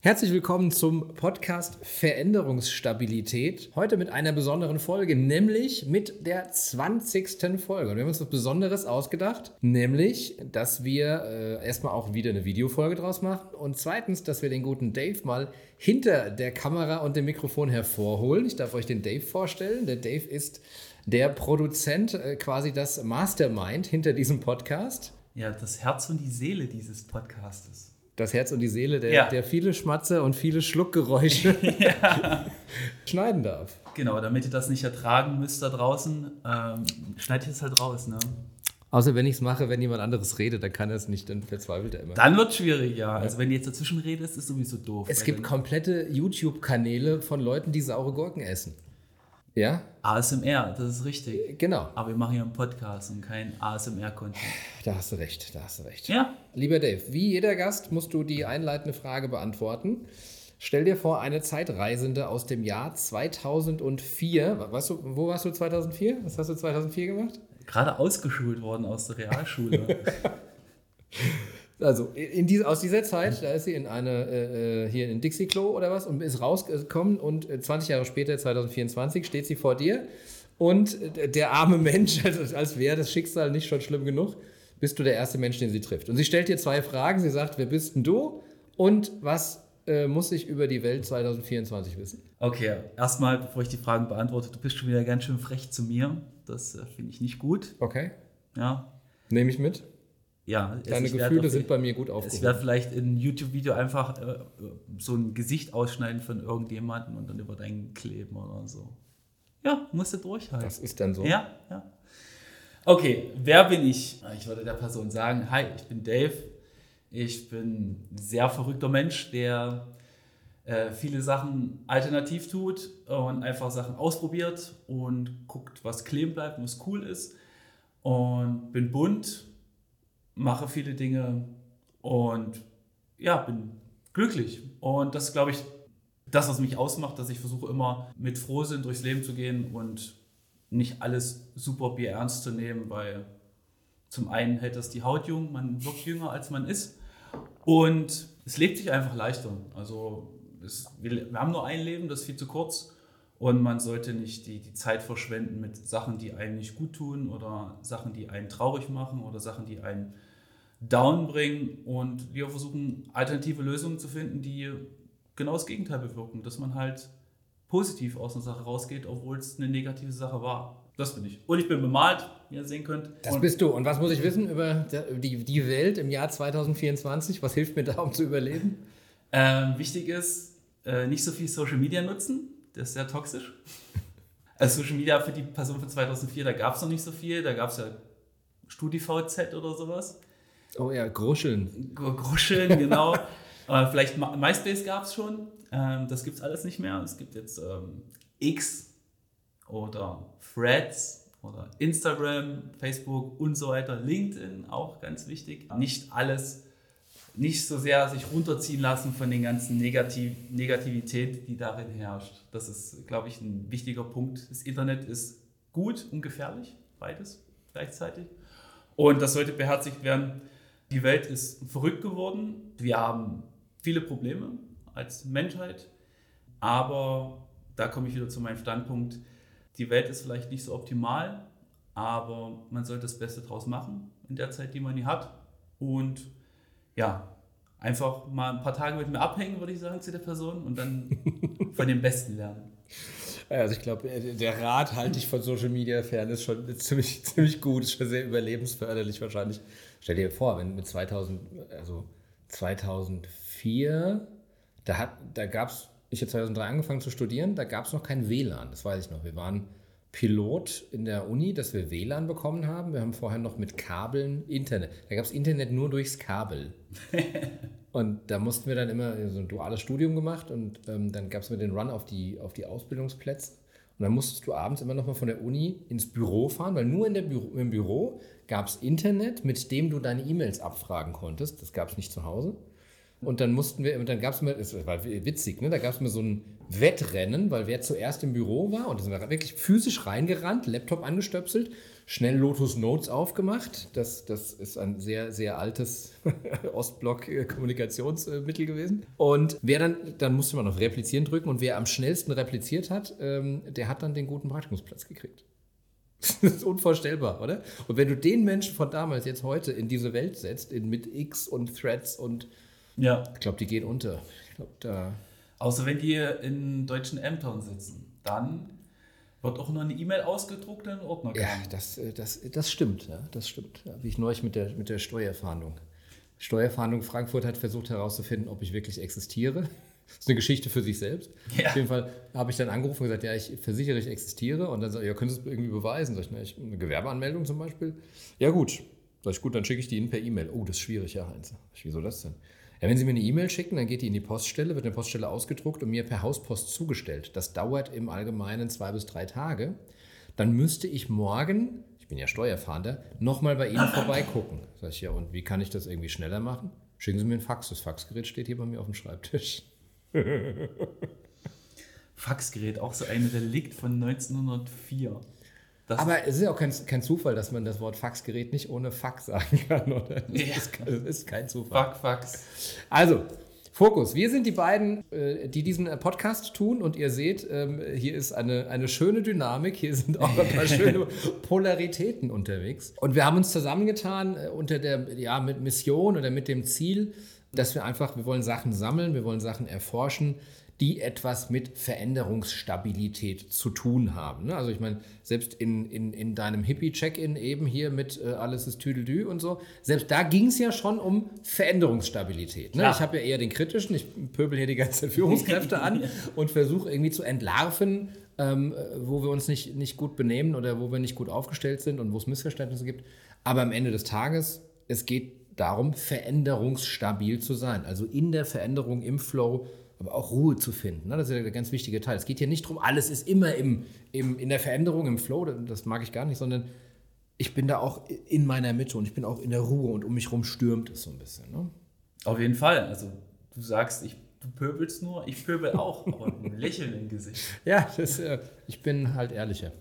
Herzlich willkommen zum Podcast Veränderungsstabilität. Heute mit einer besonderen Folge, nämlich mit der 20. Folge. Und wir haben uns was Besonderes ausgedacht, nämlich, dass wir äh, erstmal auch wieder eine Videofolge draus machen und zweitens, dass wir den guten Dave mal hinter der Kamera und dem Mikrofon hervorholen. Ich darf euch den Dave vorstellen. Der Dave ist der Produzent, äh, quasi das Mastermind hinter diesem Podcast. Ja, das Herz und die Seele dieses Podcastes das Herz und die Seele, der, ja. der viele Schmatze und viele Schluckgeräusche ja. schneiden darf. Genau, damit ihr das nicht ertragen müsst da draußen, ähm, schneidet ihr es halt raus. Ne? Außer wenn ich es mache, wenn jemand anderes redet, dann kann er es nicht, dann verzweifelt er immer. Dann wird es schwierig, ja. Also wenn du jetzt dazwischen redest, ist sowieso doof. Es gibt komplette YouTube-Kanäle von Leuten, die saure Gurken essen. Ja? ASMR, das ist richtig. Genau. Aber wir machen hier einen Podcast und kein ASMR-Content. Da hast du recht, da hast du recht. Ja. Lieber Dave, wie jeder Gast musst du die einleitende Frage beantworten. Stell dir vor, eine Zeitreisende aus dem Jahr 2004. Weißt du, wo warst du 2004? Was hast du 2004 gemacht? Gerade ausgeschult worden aus der Realschule. Also in die, aus dieser Zeit, da ist sie in eine, äh, äh hier in Dixie-Klo oder was und ist rausgekommen und 20 äh, Jahre später, 2024, steht sie vor dir und äh, der arme Mensch, als, als wäre das Schicksal nicht schon schlimm genug, bist du der erste Mensch, den sie trifft. Und sie stellt dir zwei Fragen. Sie sagt, wer bist denn du und was äh, muss ich über die Welt 2024 wissen? Okay, erstmal, bevor ich die Fragen beantworte, du bist schon wieder ganz schön frech zu mir. Das äh, finde ich nicht gut. Okay. Ja. Nehme ich mit ja, deine Gefühle sind bei mir gut aufgehoben. Es wäre vielleicht in einem YouTube-Video einfach äh, so ein Gesicht ausschneiden von irgendjemandem und dann über deinen kleben oder so. Ja, musst du durchhalten. Das ist dann so. Ja, ja. Okay, wer bin ich? Ich würde der Person sagen, hi, ich bin Dave. Ich bin ein sehr verrückter Mensch, der äh, viele Sachen alternativ tut und einfach Sachen ausprobiert und guckt, was kleben bleibt und was cool ist. Und bin bunt, mache viele Dinge und ja, bin glücklich. Und das ist, glaube ich, das, was mich ausmacht, dass ich versuche immer mit Frohsinn durchs Leben zu gehen und nicht alles super Bier ernst zu nehmen, weil zum einen hält das die Haut jung, man wird jünger, als man ist. Und es lebt sich einfach leichter. Also es, wir, wir haben nur ein Leben, das ist viel zu kurz. Und man sollte nicht die, die Zeit verschwenden mit Sachen, die einen nicht gut tun oder Sachen, die einen traurig machen oder Sachen, die einen down bringen und wir versuchen alternative Lösungen zu finden, die genau das Gegenteil bewirken, dass man halt positiv aus einer Sache rausgeht, obwohl es eine negative Sache war. Das bin ich. Und ich bin bemalt, wie ihr sehen könnt. Das und bist du. Und was muss ich wissen über die, die Welt im Jahr 2024? Was hilft mir da, um zu überleben? Ähm, wichtig ist, äh, nicht so viel Social Media nutzen. Das ist sehr toxisch. Also Social Media für die Person von 2004, da gab es noch nicht so viel. Da gab es ja StudiVZ oder sowas. Oh ja, Gruscheln. Gruscheln, genau. äh, vielleicht MySpace gab es schon. Ähm, das gibt es alles nicht mehr. Es gibt jetzt ähm, X oder Threads oder Instagram, Facebook und so weiter. LinkedIn auch ganz wichtig. Nicht alles, nicht so sehr sich runterziehen lassen von den ganzen Negativ Negativität, die darin herrscht. Das ist, glaube ich, ein wichtiger Punkt. Das Internet ist gut und gefährlich, beides gleichzeitig. Und das sollte beherzigt werden. Die Welt ist verrückt geworden. Wir haben viele Probleme als Menschheit. Aber da komme ich wieder zu meinem Standpunkt. Die Welt ist vielleicht nicht so optimal, aber man sollte das Beste draus machen in der Zeit, die man hier hat. Und ja, einfach mal ein paar Tage mit mir abhängen, würde ich sagen, zu der Person und dann von dem Besten lernen. Also ich glaube, der Rat halte ich von Social Media fern, ist schon ziemlich, ziemlich gut, ist schon sehr überlebensförderlich wahrscheinlich. Stell dir vor, wenn mit 2000, also 2004, da, hat, da gab es, ich habe 2003 angefangen zu studieren, da gab es noch kein WLAN, das weiß ich noch. Wir waren Pilot in der Uni, dass wir WLAN bekommen haben. Wir haben vorher noch mit Kabeln Internet. Da gab es Internet nur durchs Kabel. und da mussten wir dann immer so ein duales Studium gemacht und ähm, dann gab es mir den Run auf die, auf die Ausbildungsplätze. Und dann musstest du abends immer noch mal von der Uni ins Büro fahren, weil nur in der Büro, im Büro gab es Internet, mit dem du deine E-Mails abfragen konntest. Das gab es nicht zu Hause. Und dann mussten wir, und dann gab es mir, es war witzig, ne? da gab es mir so ein Wettrennen, weil wer zuerst im Büro war und da sind wir wirklich physisch reingerannt, Laptop angestöpselt, schnell Lotus Notes aufgemacht. Das, das ist ein sehr, sehr altes Ostblock-Kommunikationsmittel gewesen. Und wer dann, dann musste man auf Replizieren drücken und wer am schnellsten repliziert hat, ähm, der hat dann den guten Praktikumsplatz gekriegt. Das ist unvorstellbar, oder? Und wenn du den Menschen von damals jetzt heute in diese Welt setzt, in, mit X und Threads und Ja. ich glaube, die gehen unter. Ich glaube, da. Außer wenn die in deutschen Ämtern sitzen. Dann wird auch nur eine E-Mail ausgedruckt in den Ordner Ja, gegangen. das, äh, das, das stimmt, ja, das stimmt. Ja, wie ich neulich mit der, mit der Steuerfahndung. Steuerfahndung Frankfurt hat versucht herauszufinden, ob ich wirklich existiere. Das ist eine Geschichte für sich selbst. Ja. Auf jeden Fall habe ich dann angerufen und gesagt, ja, ich versichere, ich existiere. Und dann sagt, ja, können Sie es irgendwie beweisen? Sag ich, na, ich, eine Gewerbeanmeldung zum Beispiel? Ja, gut. Sag ich, gut, dann schicke ich die Ihnen per E-Mail. Oh, das ist schwierig, ja, Heinz. Wieso das denn? Ja, wenn Sie mir eine E-Mail schicken, dann geht die in die Poststelle, wird in der Poststelle ausgedruckt und mir per Hauspost zugestellt. Das dauert im Allgemeinen zwei bis drei Tage. Dann müsste ich morgen, ich bin ja Steuerfahnder, nochmal bei Ihnen vorbeigucken. Sag ich, ja, und wie kann ich das irgendwie schneller machen? Schicken Sie mir ein Fax. Das Faxgerät steht hier bei mir auf dem Schreibtisch. Faxgerät, auch so ein Relikt von 1904. Das Aber es ist ja auch kein, kein Zufall, dass man das Wort Faxgerät nicht ohne Fax sagen kann, oder? Das, Ja. ist, das ist kein Zufall. Fuck, Fax. Also, Fokus. Wir sind die beiden, äh, die diesen Podcast tun und ihr seht, ähm, hier ist eine, eine schöne Dynamik, hier sind auch ein paar schöne Polaritäten unterwegs. Und wir haben uns zusammengetan äh, unter der, ja, mit Mission oder mit dem Ziel, dass wir einfach, wir wollen Sachen sammeln, wir wollen Sachen erforschen, die etwas mit Veränderungsstabilität zu tun haben. ne? Also ich meine, selbst in, in, in deinem Hippie-Check-In eben hier mit äh, alles ist Tüdeldü und so, selbst da ging es ja schon um Veränderungsstabilität. Ne? Ich habe ja eher den kritischen, ich pöbel hier die ganze Führungskräfte an und versuche irgendwie zu entlarven, ähm, wo wir uns nicht, nicht gut benehmen oder wo wir nicht gut aufgestellt sind und wo es Missverständnisse gibt. Aber am Ende des Tages, es geht darum, veränderungsstabil zu sein. Also in der Veränderung, im Flow, aber auch Ruhe zu finden. ne? Das ist ja der ganz wichtige Teil. Es geht hier nicht darum, alles ist immer im, im, in der Veränderung, im Flow, das mag ich gar nicht, sondern ich bin da auch in meiner Mitte und ich bin auch in der Ruhe und um mich rum stürmt es so ein bisschen. Ne? Auf jeden Fall. Also, du sagst, ich, du pöbelst nur, ich pöbel auch, aber ein Lächeln im Gesicht. Ja, das, äh, ich bin halt ehrlicher.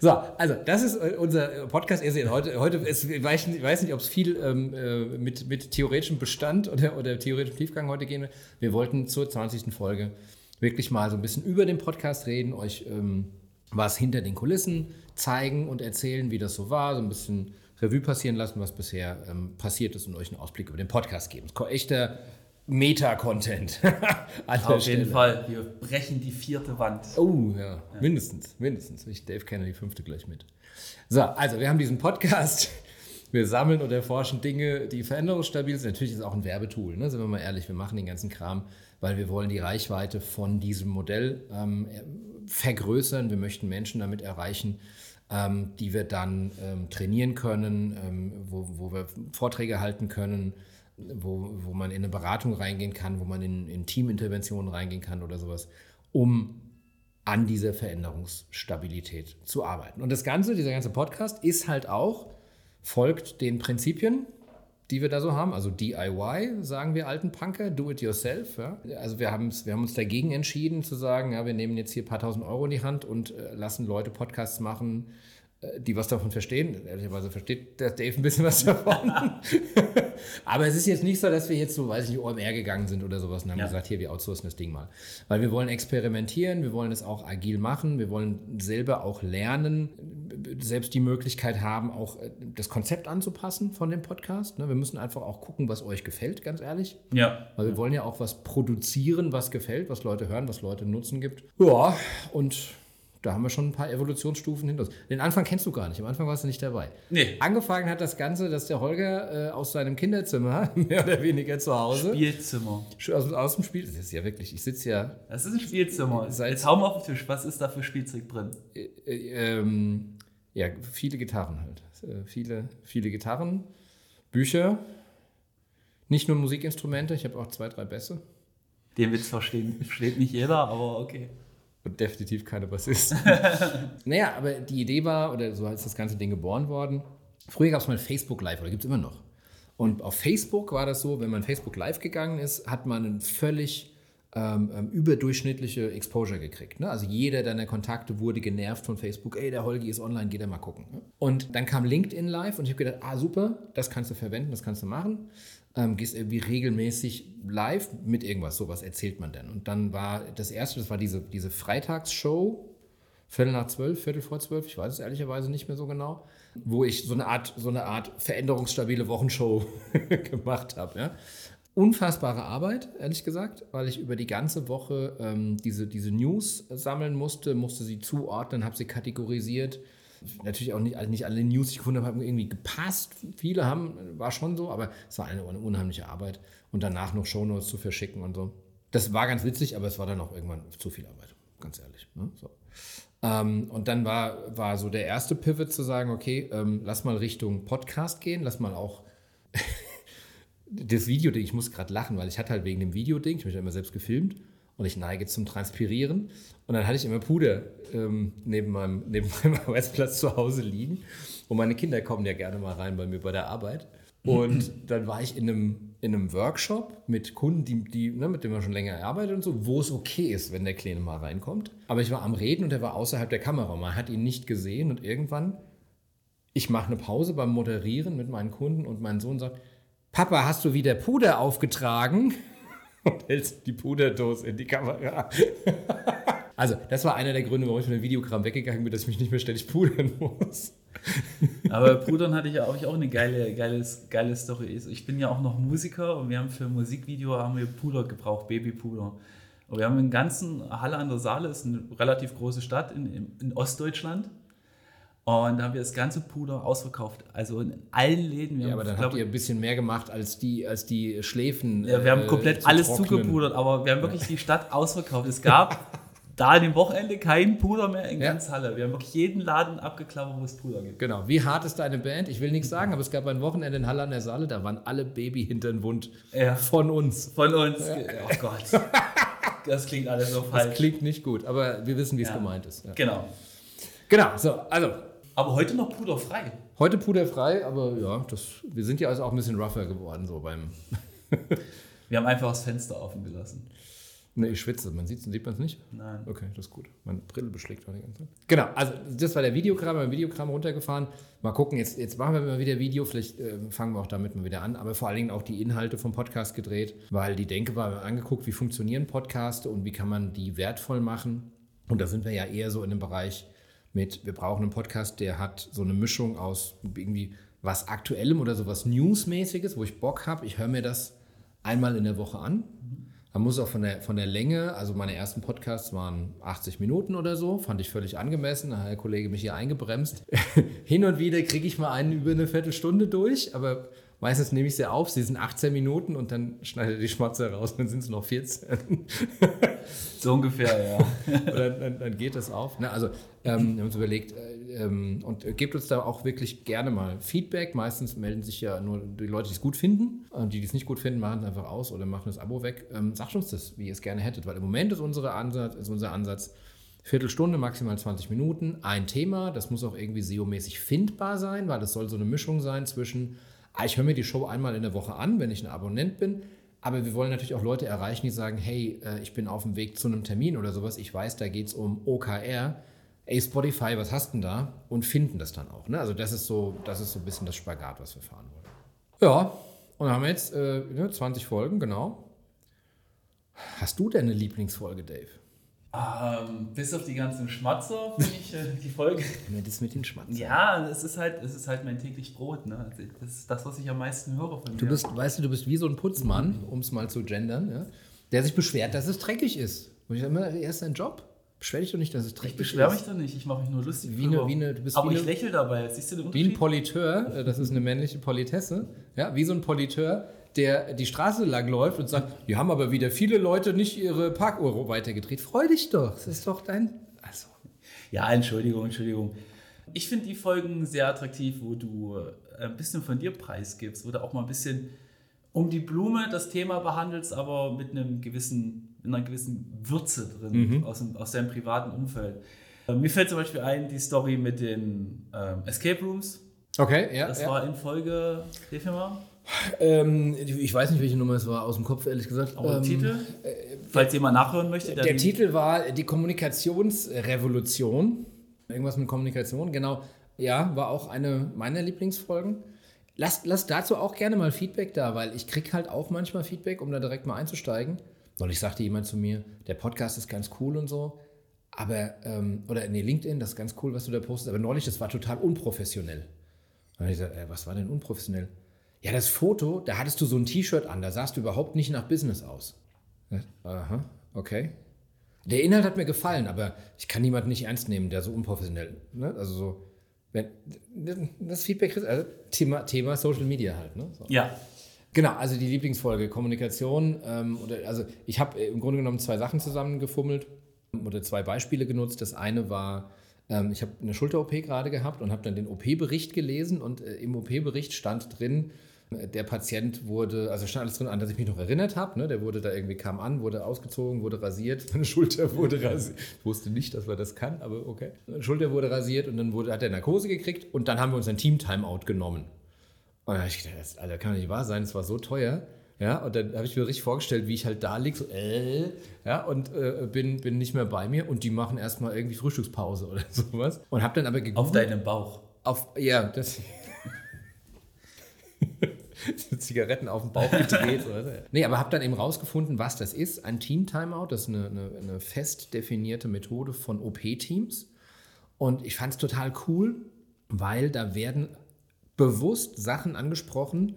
So, also das ist äh, unser Podcast. Ihr seht, heute, heute ist, ich weiß nicht, ob es viel ähm, äh, mit, mit theoretischem Bestand oder, oder theoretischem Tiefgang heute gehen wird. Wir wollten zur 20. Folge wirklich mal so ein bisschen über den Podcast reden, euch ähm, was hinter den Kulissen zeigen und erzählen, wie das so war, so ein bisschen Revue passieren lassen, was bisher ähm, passiert ist und euch einen Ausblick über den Podcast geben. Echter Meta-Content. Auf jeden Stelle. Fall. Wir brechen die vierte Wand. Oh, ja. Mindestens, mindestens. Ich, Dave kenne die fünfte gleich mit. So, also wir haben diesen Podcast. Wir sammeln und erforschen Dinge, die veränderungsstabil sind. Natürlich ist es auch ein Werbetool, ne? sind wir mal ehrlich. Wir machen den ganzen Kram, weil wir wollen die Reichweite von diesem Modell ähm, vergrößern. Wir möchten Menschen damit erreichen, ähm, die wir dann ähm, trainieren können, ähm, wo, wo wir Vorträge halten können, wo, wo man in eine Beratung reingehen kann, wo man in, in Teaminterventionen reingehen kann oder sowas, um an dieser Veränderungsstabilität zu arbeiten. Und das Ganze, dieser ganze Podcast ist halt auch, folgt den Prinzipien, die wir da so haben. Also DIY, sagen wir alten Punker, do it yourself. Ja? Also wir, wir haben uns dagegen entschieden zu sagen, ja, wir nehmen jetzt hier ein paar tausend Euro in die Hand und äh, lassen Leute Podcasts machen, äh, die was davon verstehen. Ehrlicherweise versteht der Dave ein bisschen was davon. Aber es ist jetzt nicht so, dass wir jetzt so, weiß ich nicht, OMR gegangen sind oder sowas und haben Ja. gesagt, hier, wir outsourcen das Ding mal. Weil wir wollen experimentieren, wir wollen es auch agil machen, wir wollen selber auch lernen, selbst die Möglichkeit haben, auch äh, das Konzept anzupassen von dem Podcast. ne? Wir müssen einfach auch gucken, was euch gefällt, ganz ehrlich. Ja. Weil wir wollen ja auch was produzieren, was gefällt, was Leute hören, was Leute Nutzen gibt. Ja, und da haben wir schon ein paar Evolutionsstufen hinter uns. Den Anfang kennst du gar nicht. Am Anfang warst du nicht dabei. Nee. Angefangen hat das Ganze, dass der Holger äh, aus seinem Kinderzimmer, mehr oder weniger zu Hause, Spielzimmer. aus, aus dem Spiel, das ist ja wirklich, ich sitze ja, Das ist ein Spielzimmer. Seit- Jetzt hau mal auf den Tisch. Was ist da für Spielzeug drin? äh, ähm, ja, viele Gitarren halt. Äh, viele, viele Gitarren, Bücher, nicht nur Musikinstrumente, ich habe auch zwei, drei Bässe. Den Witz verstehen, versteht nicht jeder, aber okay. Und definitiv keine Bassisten. naja, aber die Idee war, oder so ist das ganze Ding geboren worden. Früher gab es mal Facebook Live, oder gibt es immer noch. Und auf Facebook war das so, wenn man Facebook live gegangen ist, hat man einen völlig ähm, ähm, überdurchschnittliche Exposure gekriegt. Ne? Also jeder deiner Kontakte wurde genervt von Facebook. Ey, der Holgi ist online, geh da mal gucken. Ne? Und dann kam LinkedIn live und ich habe gedacht, ah super, das kannst du verwenden, das kannst du machen. Ähm, gehst irgendwie regelmäßig live mit irgendwas, sowas erzählt man denn. Und dann war das erste, das war diese, diese Freitagsshow, Viertel nach zwölf, Viertel vor zwölf, ich weiß es ehrlicherweise nicht mehr so genau, wo ich so eine Art, so eine Art veränderungsstabile Wochenshow gemacht habe. Ja? unfassbare Arbeit, ehrlich gesagt, weil ich über die ganze Woche ähm, diese, diese News sammeln musste, musste sie zuordnen, habe sie kategorisiert. Natürlich auch nicht, also nicht alle News, die ich gefunden habe, haben irgendwie gepasst. Viele haben, war schon so, aber es war eine, eine unheimliche Arbeit. Und danach noch Shownotes zu verschicken und so. Das war ganz witzig, aber es war dann auch irgendwann zu viel Arbeit, ganz ehrlich. Ne? So. Ähm, und dann war, war so der erste Pivot zu sagen, okay, ähm, lass mal Richtung Podcast gehen, lass mal auch das Video-Ding, ich muss gerade lachen, weil ich hatte halt wegen dem Video-Ding, ich habe mich immer selbst gefilmt und ich neige zum Transpirieren. Und dann hatte ich immer Puder ähm, neben, meinem, neben meinem Arbeitsplatz zu Hause liegen. Und meine Kinder kommen ja gerne mal rein bei mir bei der Arbeit. Und dann war ich in einem, in einem Workshop mit Kunden, die, die, ne, mit denen man schon länger arbeitet und so, wo es okay ist, wenn der Kleine mal reinkommt. Aber ich war am Reden und er war außerhalb der Kamera. Man hat ihn nicht gesehen und irgendwann, ich mache eine Pause beim Moderieren mit meinen Kunden und mein Sohn sagt, Papa, hast du wieder Puder aufgetragen? Und hältst die Puderdose in die Kamera. Also, das war einer der Gründe, warum ich von dem Videokram weggegangen bin, dass ich mich nicht mehr ständig pudern muss. Aber Pudern hatte ich auch, auch eine geile, geiles, geile Story. Ich bin ja auch noch Musiker und wir haben für ein Musikvideo haben wir Puder gebraucht, Babypuder. Und wir haben einen ganzen Halle an der Saale, ist eine relativ große Stadt in, in Ostdeutschland. Und da haben wir das ganze Puder ausverkauft. Also in allen Läden. ja, aber dann glaub, habt ihr ein bisschen mehr gemacht als die, als die Schläfen. Ja, wir haben äh, komplett zu alles trocknen. zugepudert, aber wir haben wirklich die Stadt ausverkauft. Es gab da an dem Wochenende kein Puder mehr in ja. ganz Halle. Wir haben wirklich jeden Laden abgeklappert, wo es Puder gibt. Genau. Wie hart ist deine Band? Ich will nichts sagen, aber es gab ein Wochenende in Halle an der Saale, da waren alle Baby hintern Wund ja. von uns. Von uns. Ja. Oh Gott. Das klingt alles so falsch. Das klingt nicht gut, aber wir wissen, wie es gemeint ist. Genau. Genau, so, also aber heute noch puderfrei. Heute puderfrei, aber ja, das, wir sind ja also auch ein bisschen rougher geworden so beim. wir haben einfach das Fenster offen gelassen. Ne, ich schwitze. Man sieht es, sieht man es nicht? Nein. Okay, das ist gut. Meine Brille beschlägt auch die ganze Zeit. Genau, also das war der Videokram, wir haben Videokram runtergefahren. Mal gucken, jetzt, jetzt machen wir mal wieder Video, vielleicht äh, fangen wir auch damit mal wieder an, aber vor allen Dingen auch die Inhalte vom Podcast gedreht, weil die Denke war angeguckt, wie funktionieren Podcasts und wie kann man die wertvoll machen. Und da sind wir ja eher so in dem Bereich, mit, wir brauchen einen Podcast, der hat so eine Mischung aus irgendwie was Aktuellem oder so was Newsmäßiges, wo ich Bock habe. Ich höre mir das einmal in der Woche an. Man muss auch von der, von der Länge, also meine ersten Podcasts waren 80 Minuten oder so, fand ich völlig angemessen. Da hat der Kollege mich hier eingebremst. Hin und wieder kriege ich mal einen über eine Viertelstunde durch, aber Meistens nehme ich sie auf, sie sind 18 Minuten und dann schneide ich die Schmatze raus, dann sind es noch 14. so ungefähr, ja. dann, dann, dann, geht das auf. Ne? Also ähm, wir haben uns überlegt äh, ähm, und gebt uns da auch wirklich gerne mal Feedback. Meistens melden sich ja nur die Leute, die es gut finden. Und die, die es nicht gut finden, machen es einfach aus oder machen das Abo weg. Ähm, sagt uns das, wie ihr es gerne hättet, weil im Moment ist, unsere Ansatz, ist unser Ansatz, Viertelstunde, maximal 20 Minuten, ein Thema. Das muss auch irgendwie SEO-mäßig findbar sein, weil es soll so eine Mischung sein zwischen ich höre mir die Show einmal in der Woche an, wenn ich ein Abonnent bin. Aber wir wollen natürlich auch Leute erreichen, die sagen, hey, äh, ich bin auf dem Weg zu einem Termin oder sowas. Ich weiß, da geht es um OKR. Ey, Spotify, was hast denn da? Und finden das dann auch. Ne? Also das ist, so, das ist so ein bisschen das Spagat, was wir fahren wollen. Ja, und dann haben wir jetzt äh, 20 ne, Folgen, genau. Hast du denn eine Lieblingsfolge, Dave? Ähm, bis auf die ganzen Schmatzer finde ich äh, die Folge. Das mit den Schmatzern. Ja, es ist halt, es ist halt mein täglich Brot. Ne? Also, das ist das, was ich am meisten höre von mir. Du bist, weißt du, du bist wie so ein Putzmann, um es mal zu gendern, ja? der sich beschwert, dass es dreckig ist. Und ich sage immer, er ist ein Job. Beschwer dich doch nicht, dass es dreckig ist. Ich beschwere mich doch nicht, ich mache mich nur lustig. Wie eine, wie eine, du bist Aber wie ich lächle dabei, siehst du den? Wie ein Politeur, äh, das ist eine männliche Politesse, ja, wie so ein Politeur, der die Straße lang läuft und sagt, die haben aber wieder viele Leute nicht ihre Parkuhr weitergedreht. Freu dich doch, das ist doch dein... Also. Ja, Entschuldigung, Entschuldigung. Ich finde die Folgen sehr attraktiv, wo du äh, ein bisschen von dir preisgibst, wo du auch mal ein bisschen um die Blume das Thema behandelst, aber mit einem gewissen, mit einer gewissen Würze drin mhm. aus, dem, aus deinem privaten Umfeld. Äh, mir fällt zum Beispiel ein die Story mit den ähm, Escape Rooms. Okay, ja. Das ja. war in Folge, hilf mir mal. Ähm, ich weiß nicht, welche Nummer es war aus dem Kopf, ehrlich gesagt. Aber ähm, Titel? Falls jemand nachhören möchte. Der Titel war Die Kommunikationsrevolution. Irgendwas mit Kommunikation, genau. Ja, war auch eine meiner Lieblingsfolgen. Lass, lass dazu auch gerne mal Feedback da, weil ich kriege halt auch manchmal Feedback, um da direkt mal einzusteigen. Neulich sagte jemand zu mir, der Podcast ist ganz cool und so, aber, ähm, oder nee, LinkedIn, das ist ganz cool, was du da postest, aber neulich, das war total unprofessionell. Und ich gesagt, äh, was war denn unprofessionell? Ja, das Foto, da hattest du so ein T-Shirt an, da sahst du überhaupt nicht nach Business aus. Aha, okay. Der Inhalt hat mir gefallen, aber ich kann niemanden nicht ernst nehmen, der so unprofessionell, ne? also so, wenn, das Feedback, also Thema, Thema Social Media halt, ne? So. Ja. Genau, also die Lieblingsfolge Kommunikation. Ähm, oder, also ich habe im Grunde genommen zwei Sachen zusammengefummelt oder zwei Beispiele genutzt. Das eine war, ähm, ich habe eine Schulter-OP gerade gehabt und habe dann den OP-Bericht gelesen und äh, im OP-Bericht stand drin, der Patient wurde, also stand alles drin, an das ich mich noch erinnert habe. Ne? Der wurde da irgendwie, kam an, wurde ausgezogen, wurde rasiert, meine Schulter wurde rasiert. Ich wusste nicht, dass man das kann, aber okay. Meine Schulter wurde rasiert und dann wurde, hat er Narkose gekriegt und dann haben wir uns ein Team-Timeout genommen. Und dann habe ich gedacht, das Alter, kann doch nicht wahr sein, das war so teuer. Ja, und dann habe ich mir richtig vorgestellt, wie ich halt da liege, so, äh, ja, und äh, bin, bin nicht mehr bei mir und die machen erstmal irgendwie Frühstückspause oder sowas. Und habe dann aber gegoogelt. Auf deinem Bauch. Auf, ja, das. Zigaretten auf dem Bauch gedreht. Oder? Nee, aber habe dann eben rausgefunden, was das ist. Ein Team-Timeout, das ist eine, eine, eine fest definierte Methode von OP-Teams. Und ich fand es total cool, weil da werden bewusst Sachen angesprochen,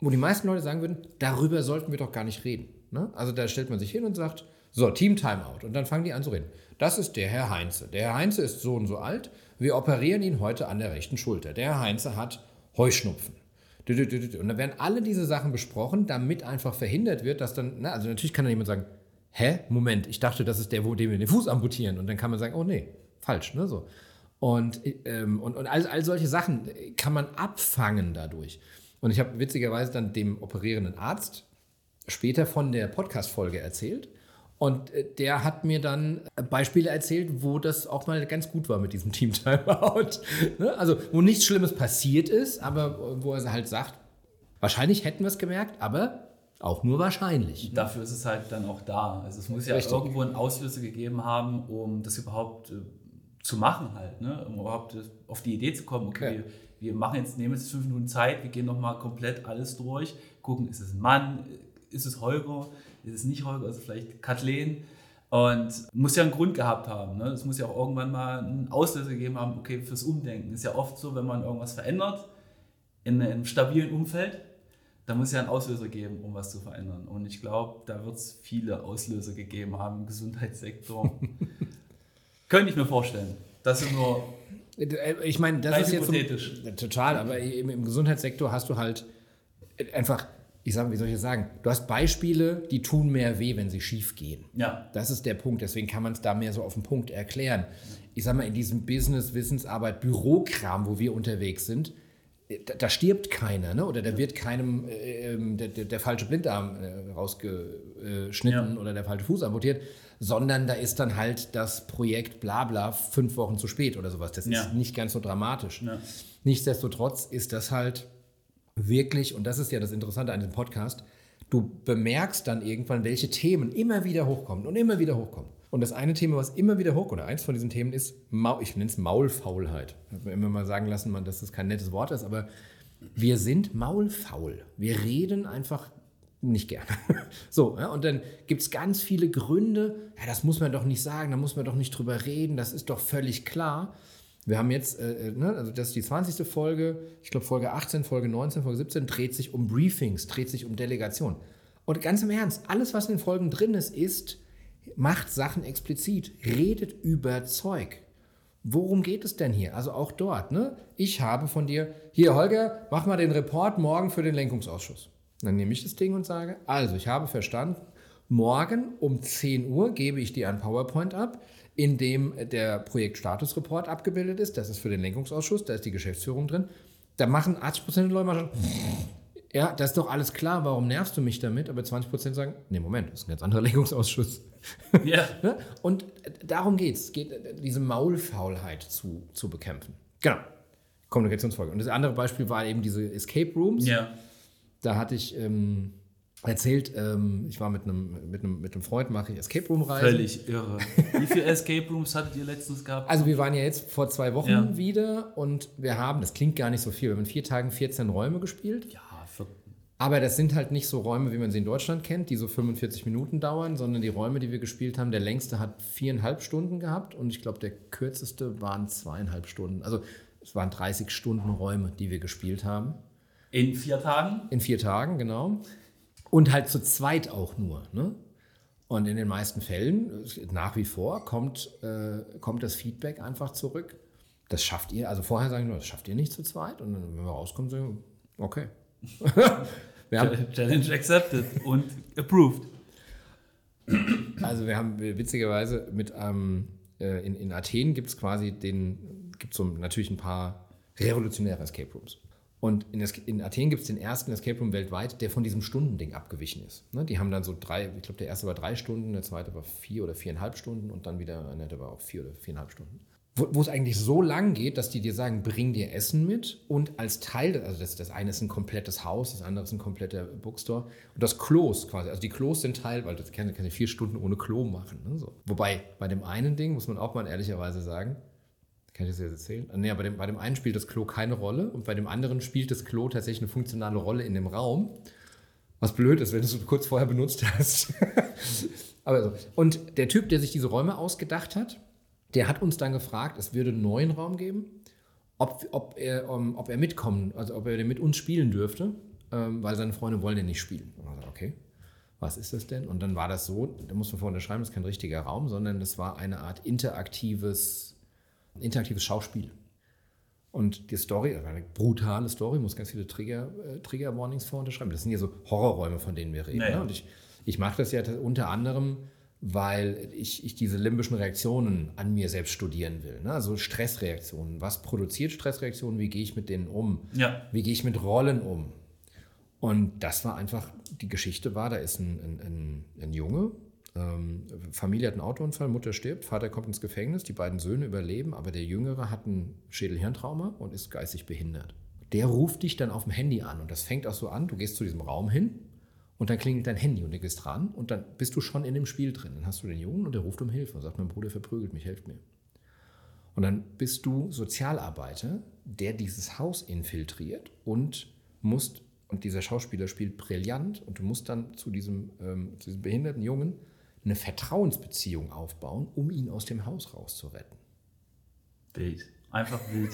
wo die meisten Leute sagen würden, darüber sollten wir doch gar nicht reden. Ne? Also da stellt man sich hin und sagt, so, Team Timeout. Und dann fangen die an zu reden. Das ist der Herr Heinze. Der Herr Heinze ist so und so alt. Wir operieren ihn heute an der rechten Schulter. Der Herr Heinze hat Heuschnupfen. Und dann werden alle diese Sachen besprochen, damit einfach verhindert wird, dass dann, na, also natürlich kann dann jemand sagen, hä, Moment, ich dachte, das ist der, wo dem wir den Fuß amputieren. Und dann kann man sagen, oh nee, falsch, ne, so. Und, ähm, und, und all, all solche Sachen kann man abfangen dadurch. Und ich habe witzigerweise dann dem operierenden Arzt später von der Podcast-Folge erzählt. Und äh, der hat mir dann Beispiele erzählt, wo das auch mal ganz gut war mit diesem Team Timeout. Ne? Also, wo nichts Schlimmes passiert ist, aber wo er halt sagt, wahrscheinlich hätten wir es gemerkt, aber auch nur wahrscheinlich. Dafür ist es halt dann auch da. Also es muss ja Richtig. irgendwo einen Auslöser gegeben haben, um das überhaupt äh, zu machen halt, ne? um überhaupt auf die Idee zu kommen, okay, ja. wir, wir, machen jetzt, nehmen jetzt fünf Minuten Zeit, wir gehen nochmal komplett alles durch, gucken, ist es ein Mann, ist es Holger, ist es nicht Holger, also vielleicht Kathleen. Und muss ja einen Grund gehabt haben. Ne? Es muss ja auch irgendwann mal einen Auslöser gegeben haben, okay, fürs Umdenken. Ist ja oft so, wenn man irgendwas verändert in einem stabilen Umfeld, da muss es ja einen Auslöser geben, um was zu verändern. Und ich glaube, da wird es viele Auslöser gegeben haben im Gesundheitssektor. Könnte ich mir vorstellen. Das sind nur. Ich meine, das ist jetzt. Total, aber im Gesundheitssektor hast du halt einfach ich sage, wie soll ich das sagen? Du hast Beispiele, die tun mehr weh, wenn sie schief gehen. Ja. Das ist der Punkt. Deswegen kann man es da mehr so auf den Punkt erklären. Ich sage mal, in diesem Business, Wissensarbeit, Bürokram, wo wir unterwegs sind, da, da stirbt keiner, ne? oder da wird keinem äh, ähm, der, der, der, falsche Blindarm äh, rausgeschnitten ja. oder der falsche Fuß amputiert, sondern da ist dann halt das Projekt bla bla fünf Wochen zu spät oder sowas. Das ja. ist nicht ganz so dramatisch. Nichtsdestotrotz ist das halt wirklich, und das ist ja das Interessante an diesem Podcast, du bemerkst dann irgendwann, welche Themen immer wieder hochkommen und immer wieder hochkommen. Und das eine Thema, was immer wieder hochkommt, oder eins von diesen Themen ist, ich nenne es Maulfaulheit. Ich habe mir immer mal sagen lassen, dass das kein nettes Wort ist, aber wir sind maulfaul. Wir reden einfach nicht gerne. so, ja, und dann gibt es ganz viele Gründe, ja, das muss man doch nicht sagen, da muss man doch nicht drüber reden, das ist doch völlig klar. Wir haben jetzt, äh, äh, ne, also das ist die 20. Folge, ich glaube Folge 18, Folge 19, Folge 17, dreht sich um Briefings, dreht sich um Delegation. Und ganz im Ernst, alles, was in den Folgen drin ist, ist, macht Sachen explizit, redet über Zeug. Worum geht es denn hier? Also auch dort, ne? Ich habe von dir, hier Holger, mach mal den Report morgen für den Lenkungsausschuss. Dann nehme ich das Ding und sage, also ich habe verstanden, morgen um 10 Uhr gebe ich dir ein PowerPoint ab in dem der Projektstatusreport abgebildet ist. Das ist für den Lenkungsausschuss, da ist die Geschäftsführung drin. Da machen 80 Prozent der Leute mal schon, ja, das ist doch alles klar, warum nervst du mich damit? Aber 20 Prozent sagen, nee, Moment, das ist ein ganz anderer Lenkungsausschuss. Ja. Ne? Und darum geht es, geht diese Maulfaulheit zu, zu bekämpfen. Genau. Kommunikationsfolge. Und das andere Beispiel war eben diese Escape Rooms. Ja. Da hatte ich ähm, erzählt, ähm, ich war mit einem, mit einem, mit einem Freund, mache ich Escape Room Reisen. Völlig irre. Wie viele Escape Rooms hattet ihr letztens gehabt? Also wir waren ja jetzt vor zwei Wochen Ja. wieder und wir haben, das klingt gar nicht so viel, wir haben in vier Tagen 14 Räume gespielt. ja, für, Aber das sind halt nicht so Räume, wie man sie in Deutschland kennt, die so 45 Minuten dauern, sondern die Räume, die wir gespielt haben, der längste hat viereinhalb Stunden gehabt und ich glaube, der kürzeste waren zweieinhalb Stunden. Also es waren 30 Stunden Räume, die wir gespielt haben. in vier Tagen? In vier Tagen, genau. Und halt zu zweit auch nur. Ne? Und in den meisten Fällen, nach wie vor, kommt, äh, kommt das Feedback einfach zurück. Das schafft ihr, also vorher sagen wir, das schafft ihr nicht zu zweit. Und dann, wenn wir rauskommen, sagen wir, okay. wir haben, Challenge accepted und approved. also wir haben witzigerweise mit, ähm, äh, in, in Athen gibt es quasi den, gibt so natürlich ein paar revolutionäre Escape Rooms. Und in, es- in Athen gibt es den ersten Escape Room weltweit, der von diesem Stundending abgewichen ist. Ne? Die haben dann so drei, ich glaube, der erste war drei Stunden, der zweite war vier oder viereinhalb Stunden und dann wieder, ne, der war auch vier oder viereinhalb Stunden. Wo, es eigentlich so lang geht, dass die dir sagen, bring dir Essen mit und als Teil, also das, das eine ist ein komplettes Haus, das andere ist ein kompletter Bookstore und das Klos quasi, also die Klos sind Teil, weil das kann, kann vier Stunden ohne Klo machen. Ne? So. Wobei, bei dem einen Ding muss man auch mal ehrlicherweise sagen, kann ich das jetzt erzählen? Nee, bei dem, bei dem einen spielt das Klo keine Rolle und bei dem anderen spielt das Klo tatsächlich eine funktionale Rolle in dem Raum. Was blöd ist, wenn du es kurz vorher benutzt hast. Aber so. Und der Typ, der sich diese Räume ausgedacht hat, der hat uns dann gefragt, es würde einen neuen Raum geben, ob, ob, er, um, ob er mitkommen, also ob er mit uns spielen dürfte, ähm, weil seine Freunde wollen den nicht spielen. Und gesagt, okay, was ist das denn? Und dann war das so, da muss man vorher unterschreiben, das ist kein richtiger Raum, sondern das war eine Art interaktives, interaktives Schauspiel. Und die Story, war eine brutale Story, muss ganz viele Trigger, äh, Trigger Warnings vorunterschreiben. Das sind ja so Horrorräume, von denen wir reden. Naja. Ne? Und ich, ich mache das ja unter anderem, weil ich, ich diese limbischen Reaktionen an mir selbst studieren will. Ne? Also Stressreaktionen. Was produziert Stressreaktionen? Wie gehe ich mit denen um? Ja. Wie gehe ich mit Rollen um? Und das war einfach, die Geschichte war, da ist ein, ein, ein, ein Junge, Familie hat einen Autounfall, Mutter stirbt, Vater kommt ins Gefängnis, die beiden Söhne überleben, aber der Jüngere hat ein Schädelhirntrauma und ist geistig behindert. Der ruft dich dann auf dem Handy an und das fängt auch so an, du gehst zu diesem Raum hin und dann klingelt dein Handy und du gehst ran und dann bist du schon in dem Spiel drin. Dann hast du den Jungen und der ruft um Hilfe und sagt, mein Bruder verprügelt mich, helft mir. Und dann bist du Sozialarbeiter, der dieses Haus infiltriert und musst, und dieser Schauspieler spielt brillant, und du musst dann zu diesem, ähm, zu diesem behinderten Jungen eine Vertrauensbeziehung aufbauen, um ihn aus dem Haus rauszuretten. Wild. Einfach wild.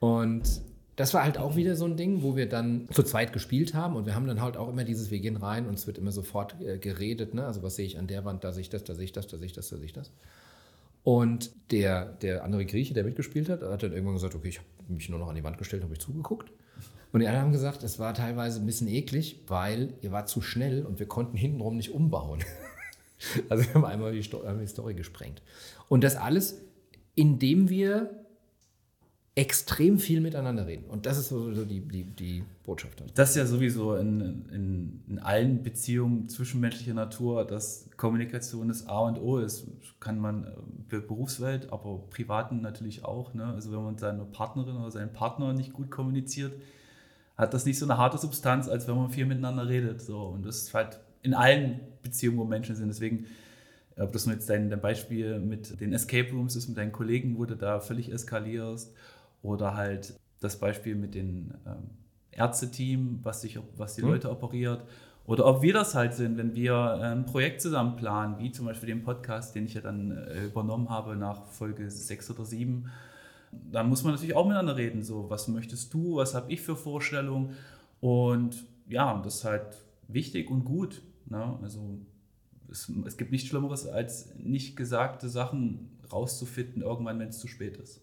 Und das war halt auch wieder so ein Ding, wo wir dann zu zweit gespielt haben und wir haben dann halt auch immer dieses, wir gehen rein und es wird immer sofort äh, geredet, ne? also was sehe ich an der Wand, da sehe ich das, da sehe ich das, da sehe ich das, da sehe ich das. Und der, der andere Grieche, der mitgespielt hat, hat dann irgendwann gesagt, okay, ich habe mich nur noch an die Wand gestellt, habe ich zugeguckt. Und die anderen haben gesagt, es war teilweise ein bisschen eklig, weil ihr war zu schnell und wir konnten hintenrum nicht umbauen. also wir haben einmal die, Sto haben die Story gesprengt. Und das alles, indem wir extrem viel miteinander reden. Und das ist so, die, die, die Botschaft. dann. Das ist ja sowieso in, in, in allen Beziehungen zwischenmenschlicher Natur, dass Kommunikation das A und O ist. Kann man äh, Berufswelt, aber privaten natürlich auch. Ne? Also wenn man mit seiner Partnerin oder seinen Partner nicht gut kommuniziert, hat das nicht so eine harte Substanz, als wenn man viel miteinander redet. So. Und das ist halt in allen Beziehungen, wo Menschen sind. Deswegen, ob das nur jetzt dein, dein Beispiel mit den Escape Rooms ist, mit deinen Kollegen, wo du da völlig eskalierst, oder halt das Beispiel mit dem ähm, Ärzteteam, was, sich, was die Mhm. Leute operiert. Oder ob wir das halt sind, wenn wir äh, ein Projekt zusammen planen, wie zum Beispiel den Podcast, den ich ja dann äh, übernommen habe nach Folge 6 oder 7. Da muss man natürlich auch miteinander reden. So, was möchtest du, was habe ich für Vorstellungen? Und ja, das ist halt wichtig und gut. Ne? Also es, es gibt nichts Schlimmeres, als nicht gesagte Sachen rauszufinden, irgendwann, wenn es zu spät ist.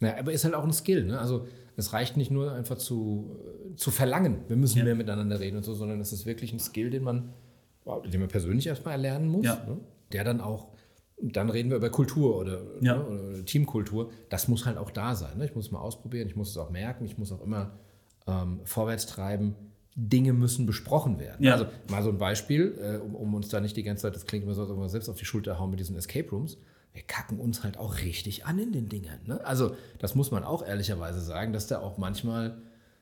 Ja, aber ist halt auch ein Skill. Ne? Also es reicht nicht nur einfach zu, äh, zu verlangen, wir müssen Ja. mehr miteinander reden und so, sondern es ist wirklich ein Skill, den man, den man persönlich erstmal erlernen muss. Ja. Ne? Der dann auch, dann reden wir über Kultur oder, Ja. ne, oder Teamkultur. Das muss halt auch da sein. Ne? Ich muss es mal ausprobieren, ich muss es auch merken, ich muss auch immer ähm, vorwärts treiben. Dinge müssen besprochen werden. Ja. Also mal so ein Beispiel, äh, um, um uns da nicht die ganze Zeit, das klingt immer so, als ob wir selbst auf die Schulter hauen mit diesen Escape Rooms. Wir kacken uns halt auch richtig an in den Dingern. Ne? Also das muss man auch ehrlicherweise sagen, dass da auch manchmal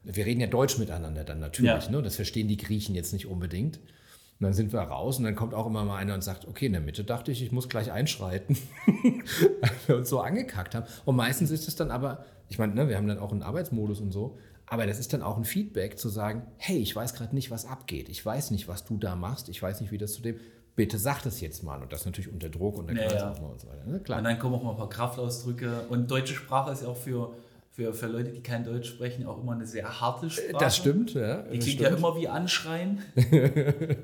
wir reden ja Deutsch miteinander dann natürlich, Ja. ne? Das verstehen die Griechen jetzt nicht unbedingt. Und dann sind wir raus und dann kommt auch immer mal einer und sagt, okay, in der Mitte dachte ich, ich muss gleich einschreiten, weil wir uns so angekackt haben. Und meistens ist es dann aber, ich meine, ne, wir haben dann auch einen Arbeitsmodus und so, aber das ist dann auch ein Feedback zu sagen, hey, ich weiß gerade nicht, was abgeht. Ich weiß nicht, was du da machst. Ich weiß nicht, wie das zu dem, bitte sag das jetzt mal. Und das natürlich unter Druck und der Ja, Kreis ja. auch mal und so weiter. Ne? Klar. Und dann kommen auch mal ein paar Kraftausdrücke. Und deutsche Sprache ist ja auch für, für, für Leute, die kein Deutsch sprechen, auch immer eine sehr harte Sprache. das stimmt, ja. Die klingt stimmt. ja immer wie Anschreien.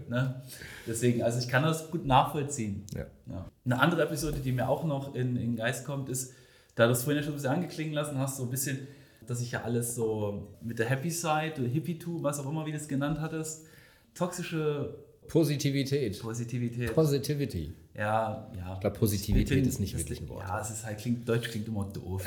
ne? Deswegen, also ich kann das gut nachvollziehen. Ja. Ja. Eine andere Episode, die mir auch noch in, in den Geist kommt, ist, da du es vorhin ja schon ein bisschen angeklingen lassen hast, so ein bisschen, dass ich ja alles so mit der Happy Side Hippie to was auch immer, wie du es genannt hattest, toxische Positivität. Positivität. Positivity. ja, ja. Ich glaube, Positivität Ich bin- ist nicht das- wirklich ein Wort. Ja, es ist halt, klingt, Deutsch klingt immer doof.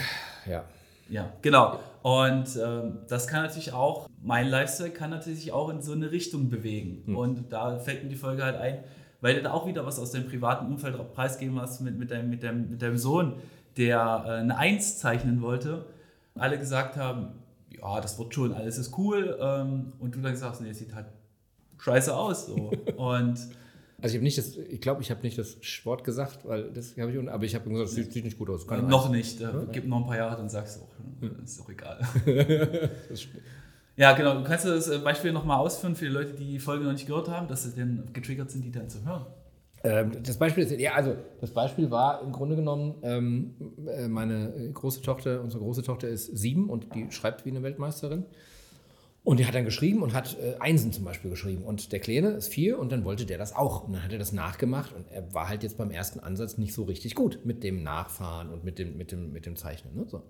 Ja. Ja, genau. Und ähm, das kann natürlich auch, mein Lifestyle kann natürlich auch in so eine Richtung bewegen. Und da fällt mir die Folge halt ein, weil du da auch wieder was aus deinem privaten Umfeld preisgeben hast mit, mit, deinem, mit, deinem, mit deinem Sohn, der äh, eine Eins zeichnen wollte. Alle gesagt haben, ja, das wird schon, alles ist cool. Ähm, und du dann sagst, nee, es sieht halt scheiße aus. So. und Also ich habe nicht das, ich glaube, ich habe nicht das Wort gesagt, weil das habe ich, aber ich habe gesagt, das sieht, sieht nicht gut aus. Keine noch nicht. Äh, gib noch ein paar Jahre, dann sagst du auch, ist doch egal. Ja, genau. Du kannst das äh, Beispiel nochmal ausführen für die Leute, die die Folge noch nicht gehört haben, dass sie dann getriggert sind, die dann zu hören. Ähm, das Beispiel ist, ja, also das Beispiel war im Grunde genommen, ähm, äh, meine große Tochter, unsere große Tochter ist sieben und die schreibt wie eine Weltmeisterin. Und die hat dann geschrieben und hat äh, Einsen zum Beispiel geschrieben. Und der Kleine ist vier und dann wollte der das auch. Und dann hat er das nachgemacht und er war halt jetzt beim ersten Ansatz nicht so richtig gut mit dem Nachfahren und mit dem, mit dem, mit dem Zeichnen. Ne? So.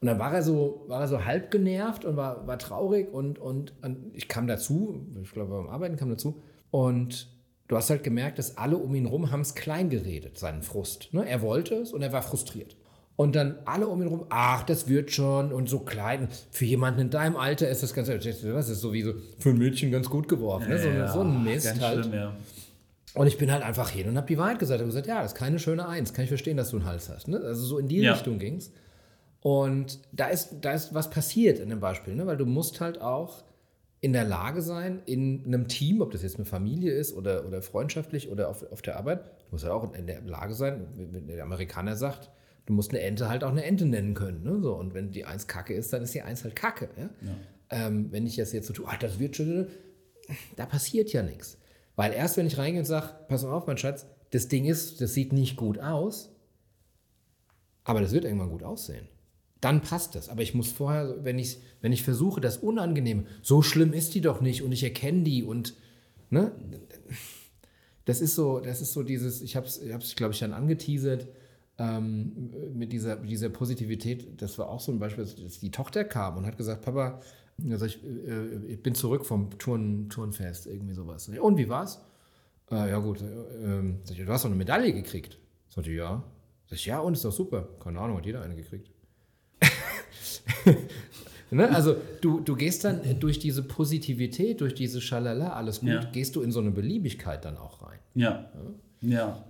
Und dann war er so, war er so halb genervt und war, war traurig und, und, und ich kam dazu, ich glaube beim Arbeiten kam dazu und du hast halt gemerkt, dass alle um ihn rum haben es klein geredet, seinen Frust. Ne? Er wollte es und er war frustriert. Und dann alle um ihn rum, ach, das wird schon und so klein. Für jemanden in deinem Alter ist das ganz, was ist so wie so für ein Mädchen ganz gut geworfen. Ne? So, Ja, so ein Mist halt. schlimm, ja. Und ich bin halt einfach hin und habe die Wahrheit gesagt. Ich habe gesagt, ja, das ist keine schöne Eins. Kann ich verstehen, dass du einen Hals hast. Ne? Also so in die Ja. Richtung ging's. Und da ist, da ist was passiert in dem Beispiel, ne? weil du musst halt auch in der Lage sein, in einem Team, ob das jetzt eine Familie ist oder, oder freundschaftlich oder auf, auf der Arbeit, du musst halt auch in der Lage sein, wenn der Amerikaner sagt, du musst eine Ente halt auch eine Ente nennen können. Ne? So, und wenn die Eins Kacke ist, dann ist die Eins halt Kacke. Ja? Ähm, wenn ich das jetzt so tue, ach, das wird schon, da passiert ja nichts. Weil erst wenn ich reingehe und sage, pass mal auf, mein Schatz, das Ding ist, das sieht nicht gut aus, aber das wird irgendwann gut aussehen. Dann passt das. Aber ich muss vorher, wenn ich, wenn ich versuche, das Unangenehme, so schlimm ist die doch nicht und ich erkenne die und, ne, das ist so, das ist so dieses, ich habe es, ich hab's, glaube ich, dann angeteasert, ähm, mit dieser, dieser Positivität, das war auch so ein Beispiel, dass die Tochter kam und hat gesagt, Papa, also ich, äh, ich bin zurück vom Turn, Turnfest, irgendwie sowas. Und wie war's? Äh, ja gut, äh, du hast doch eine Medaille gekriegt. Sagte, ja. Sag ich, ja, und ist doch super. Keine Ahnung, hat jeder eine gekriegt. ne? Also du, du gehst dann durch diese Positivität, durch diese Schalala, alles gut, Ja. gehst du in so eine Beliebigkeit dann auch rein. Ja. Ja.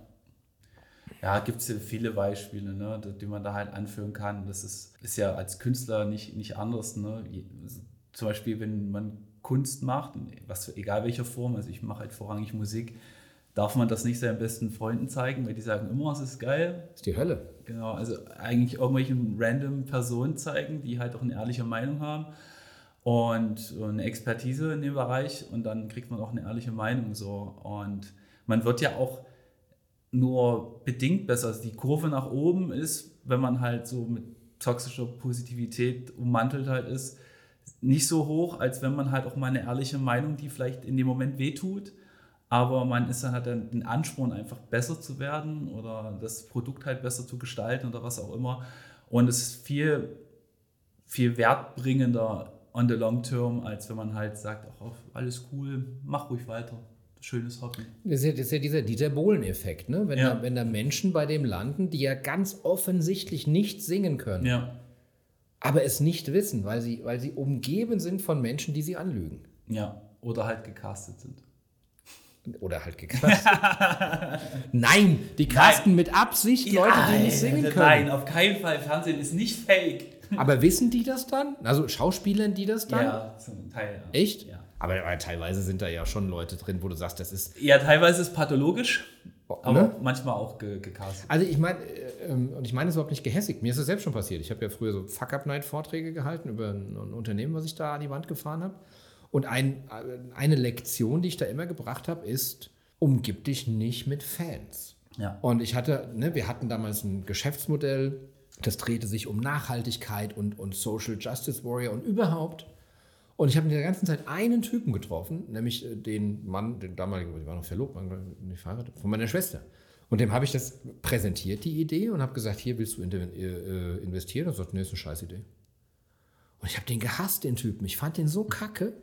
Ja, gibt es ja viele Beispiele, ne, die man da halt anführen kann. Das ist, ist ja als Künstler nicht, nicht anders. Ne? Je- Zum Beispiel, wenn man Kunst macht, was, egal welcher Form, also ich mache halt vorrangig Musik, darf man das nicht seinen besten Freunden zeigen, weil die sagen immer, es ist geil. Das ist die Hölle. Genau, also eigentlich irgendwelchen random Personen zeigen, die halt auch eine ehrliche Meinung haben und eine Expertise in dem Bereich und dann kriegt man auch eine ehrliche Meinung so. Und man wird ja auch nur bedingt besser. Also die Kurve nach oben ist, wenn man halt so mit toxischer Positivität ummantelt halt ist, nicht so hoch, als wenn man halt auch mal eine ehrliche Meinung, die vielleicht in dem Moment wehtut, aber man ist dann hat dann den Ansporn, einfach besser zu werden oder das Produkt halt besser zu gestalten oder was auch immer. Und es ist viel, viel wertbringender on the long term, als wenn man halt sagt, ach, alles cool, mach ruhig weiter. Schönes Hobby. Das ist ja, das ist ja dieser Dieter Bohlen-Effekt, ne? wenn, Ja. da, wenn da Menschen bei dem landen, die ja ganz offensichtlich nicht singen können, Ja. aber es nicht wissen, weil sie, weil sie umgeben sind von Menschen, die sie anlügen. Ja. Oder halt gecastet sind. Oder halt gecastet. Nein, die casten mit Absicht Leute, die nicht singen können. Nein, auf keinen Fall. Fernsehen ist nicht fake. Aber wissen die das dann? Also Schauspielern die das dann? Ja, zum Teil. Ja. Echt? Ja. Aber, aber teilweise sind da ja schon Leute drin, wo du sagst, das ist. ja, teilweise ist pathologisch, aber Ne? manchmal auch ge gecastet. Also ich meine, äh, ähm, und ich meine es überhaupt nicht gehässig. Mir ist das selbst schon passiert. Ich habe ja früher so Fuck-Up-Night-Vorträge gehalten über ein, ein Unternehmen, was ich da an die Wand gefahren habe. Und ein, äh, eine Lektion, die ich da immer gebracht habe, ist, umgib dich nicht mit Fans. Ja. Und ich hatte, ne, wir hatten damals ein Geschäftsmodell, das drehte sich um Nachhaltigkeit und, und Social Justice Warrior und überhaupt. Und ich habe in der ganzen Zeit einen Typen getroffen, nämlich äh, den Mann, den damaligen, ich war noch verlobt, nicht verheiratet, von meiner Schwester. Und dem habe ich das präsentiert, die Idee, und habe gesagt, hier willst du in- äh, investieren? Und er sagt, nee, ist eine scheiß Idee. Und ich habe den gehasst, den Typen. Ich fand den so kacke.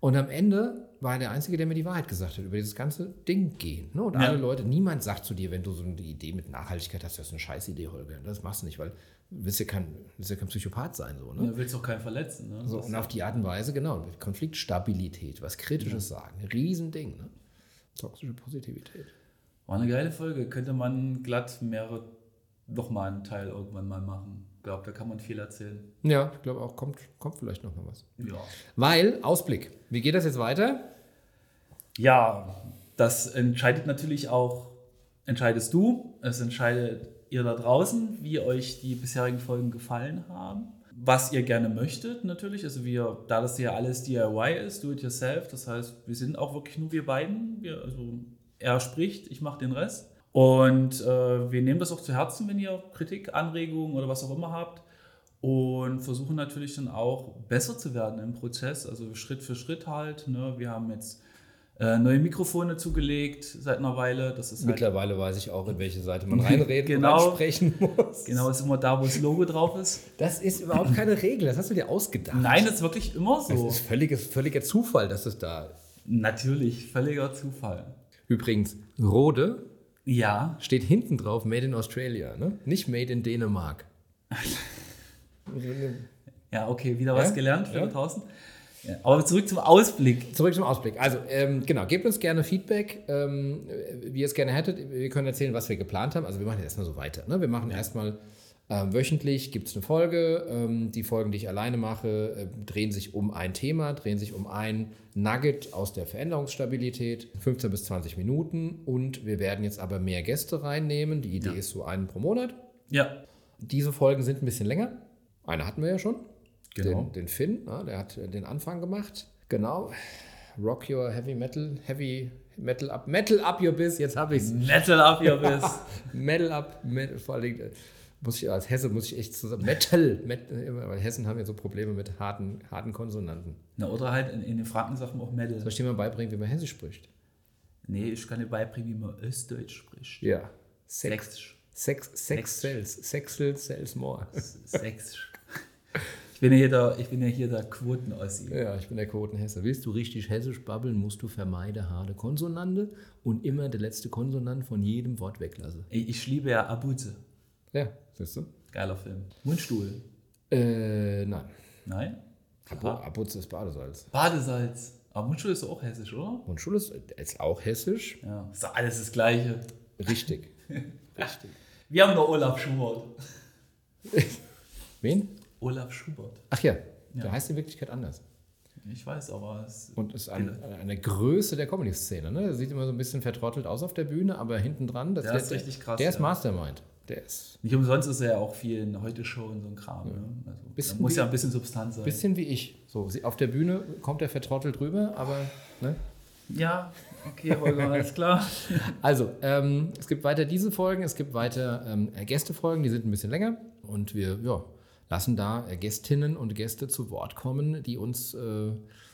Und am Ende war er der Einzige, der mir die Wahrheit gesagt hat über dieses ganze Ding gehen. Ne? Und Ja. alle Leute, niemand sagt zu dir, wenn du so eine Idee mit Nachhaltigkeit hast, das ist eine Scheißidee, Holger. Das machst du nicht, weil du willst ja kein, willst ja kein Psychopath sein. So, ne? Du willst auch keinen verletzen. Ne? So, und auf die Art und Weise, genau, Konfliktstabilität, was Kritisches sagen, Riesending. Ne? Toxische Positivität. War eine geile Folge. Könnte man glatt mehrere, nochmal einen Teil irgendwann mal machen. Ich glaube, da kann man viel erzählen. Ja, ich glaube auch, kommt, kommt vielleicht noch mal was. Ja. Weil, Ausblick, wie geht das jetzt weiter? Ja, das entscheidet natürlich auch, entscheidest du, es entscheidet ihr da draußen, wie euch die bisherigen Folgen gefallen haben. Was ihr gerne möchtet, natürlich. Also wir, da das ja alles DIY ist, do it yourself, das heißt, wir sind auch wirklich nur wir beiden. Wir, also er spricht, ich mache den Rest. Und äh, wir nehmen das auch zu Herzen, wenn ihr Kritik, Anregungen oder was auch immer habt. Und versuchen natürlich dann auch besser zu werden im Prozess, also Schritt für Schritt halt. Ne? Wir haben jetzt äh, neue Mikrofone zugelegt seit einer Weile. Das ist halt, Mittlerweile weiß ich auch, in welche Seite man reinreden Genau. und sprechen muss. genau, ist immer da, wo das Logo drauf ist. Das ist überhaupt keine Regel, das hast du dir ausgedacht. Nein, das ist wirklich immer Das so. ist völliges, völliger Zufall, dass es da. Natürlich, völliger Zufall. Übrigens, Rode Ja, steht hinten drauf Made in Australia, ne? nicht Made in Dänemark. ja, okay, wieder was Ja? gelernt für Ja. draußen. Ja, aber zurück zum Ausblick. Zurück zum Ausblick. Also, ähm, genau, gebt uns gerne Feedback, ähm, wie ihr es gerne hättet. Wir können erzählen, was wir geplant haben. Also, wir machen jetzt erstmal so weiter. Ne? Wir machen erstmal ähm, wöchentlich gibt es eine Folge. Ähm, die Folgen, die ich alleine mache, äh, drehen sich um ein Thema, drehen sich um ein Nugget aus der Veränderungsstabilität. 15 bis 20 Minuten. Und wir werden jetzt aber mehr Gäste reinnehmen. Die Idee Ja. ist so einen pro Monat. Ja, Diese Folgen sind ein bisschen länger. Eine hatten wir ja schon. Genau. Den, den Finn, ja, der hat äh, den Anfang gemacht. Genau. Rock your heavy metal, heavy metal up, metal up your biz. Jetzt habe ich es. Metal up your biz. Metal up, metal, vor äh, muss ich als Hesse muss ich echt zusammen. Metal, Met, immer, weil Hessen haben ja so Probleme mit harten, harten Konsonanten. Na, oder halt in, in den Franken sagt man auch Metal. Soll ich dir mal beibringen, wie man Hessisch spricht? Nee, ich kann dir beibringen, wie man Östdeutsch spricht. Ja. Sex, Sächsisch. Sex, Sex Sex. sells. Sexel sells more. Sächsisch. Ich bin ja hier der, ich bin ja hier der Quoten-Ossi. Ja, ich bin der Quotenhesse. Willst du richtig hessisch babbeln, musst du vermeide harte Konsonante und immer der letzte Konsonant von jedem Wort weglassen. Ich, ich liebe ja Abuze. Ja, siehst du? Geiler Film. Mundstuhl. Äh, nein. Nein? Abutz ist Badesalz. Badesalz. Aber Mundstuhl ist doch auch hessisch, oder? Und Schule ist, ist auch hessisch. Ja. Ist doch alles das Gleiche. Richtig. Richtig. Wir haben noch Olaf Schubert. Wen? Olaf Schubert. Ach ja, Ja. der heißt in Wirklichkeit anders. Ich weiß, aber es. Und ist ein, eine Größe der Comedy-Szene. Ne? Der sieht immer so ein bisschen vertrottelt aus auf der Bühne, aber hinten dran, das Der ist richtig krass, Der ist ja. Mastermind. Der ist Nicht umsonst ist er ja auch viel in Heute Show und so ein Kram. Ne? Also, Bisschen muss ja ein bisschen Substanz sein. ein bisschen wie ich. So, auf der Bühne kommt er vertrottelt rüber, aber. Ne? Ja, okay, Holger, alles klar. Also, ähm, es gibt weiter diese Folgen, es gibt weiter ähm, Gästefolgen, die sind ein bisschen länger und wir ja, lassen da Gästinnen und Gäste zu Wort kommen, die uns äh,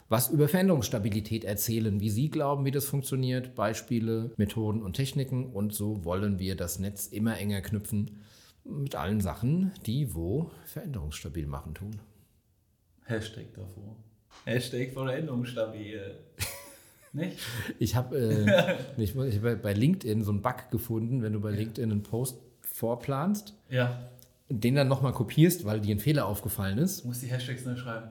was über Veränderungsstabilität erzählen, wie sie glauben, wie das funktioniert, Beispiele, Methoden und Techniken und so wollen wir das Netz immer enger knüpfen mit allen Sachen, die wo veränderungsstabil machen tun. Hashtag davor. Hashtag Veränderungsstabil. Nicht? Ich habe äh, ich, muss- ich hab bei LinkedIn so einen Bug gefunden, wenn du bei LinkedIn einen Post vorplanst, Ja. den dann nochmal kopierst, weil dir ein Fehler aufgefallen ist, Du musst die Hashtags neu schreiben.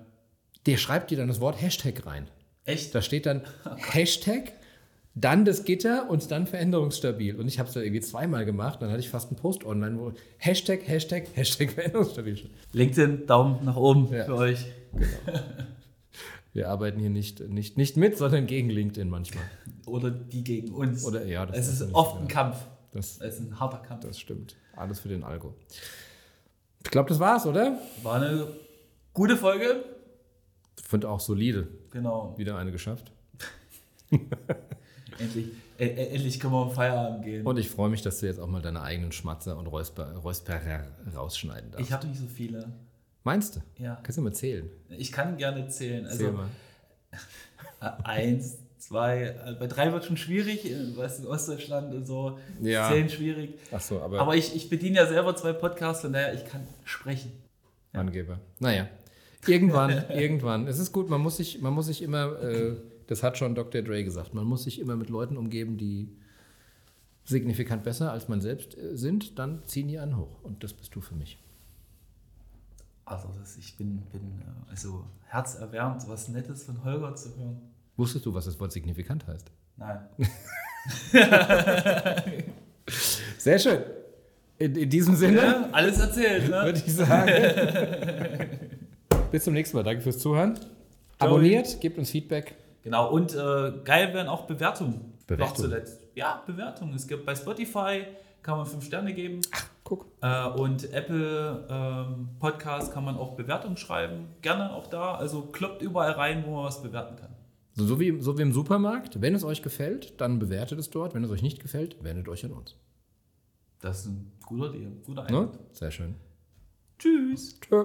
Der schreibt dir dann das Wort Hashtag rein. Echt? Da steht dann Hashtag dann das Gitter und dann veränderungsstabil. Und ich habe es dann irgendwie zweimal gemacht. Dann hatte ich fast einen Post online, wo Hashtag, Hashtag, Hashtag veränderungsstabil. steht. LinkedIn, Daumen nach oben Ja. für euch. Wir arbeiten hier nicht, nicht, nicht mit, sondern gegen LinkedIn manchmal. Oder die gegen uns. Oder ja, das es ist oft ja. ein Kampf. Das, Es ist ein harter Kampf. das stimmt. Alles für den Algo. Ich glaube, das war's, oder? War eine gute Folge. Ich finde auch solide. Genau. Wieder eine geschafft. Endlich, äh, äh, endlich können wir am Feierabend gehen. Und ich freue mich, dass du jetzt auch mal deine eigenen Schmatzer und Räusper, Räusperer rausschneiden darfst. ich habe nicht so viele. Meinst du? Ja. Kannst du mal zählen? Ich kann gerne zählen. Zähl Also mal. äh, eins, zwei, äh, bei drei wird schon schwierig, äh, weißt du, in Ostdeutschland und so. Ja. Zehn schwierig. Ach so, aber, Aber ich, ich bediene ja selber zwei Podcasts, von daher ich kann sprechen. Angeber. Naja. Irgendwann, irgendwann. Es ist gut, man muss sich, man muss sich immer, äh, das hat schon Dr. Dre gesagt, man muss sich immer mit Leuten umgeben, die signifikant besser als man selbst äh, sind, dann ziehen die einen hoch. Und das bist du für mich. Also das, ich bin, bin äh, also herzerwärmt, was Nettes von Holger zu hören. Wusstest du, was das Wort signifikant heißt? Nein. Sehr schön. In, in diesem Sinne Ja, alles erzählt, ne? würde ich sagen. Bis zum nächsten Mal. Danke fürs Zuhören. Abonniert, gebt uns Feedback. Genau, und äh, geil wären auch Bewertungen. Bewertungen? Noch zuletzt. Ja, Bewertungen. Es gibt bei Spotify kann man fünf Sterne geben. Guck. Äh, und Apple ähm, Podcast kann man auch Bewertungen schreiben. Gerne auch da. Also kloppt überall rein, wo man was bewerten kann. So, so, wie, so wie im Supermarkt. Wenn es euch gefällt, dann bewertet es dort. Wenn es euch nicht gefällt, wendet euch an uns. Das ist ein guter Deal. Guter Ne? Einwand. Sehr schön. Tschüss. Tschö.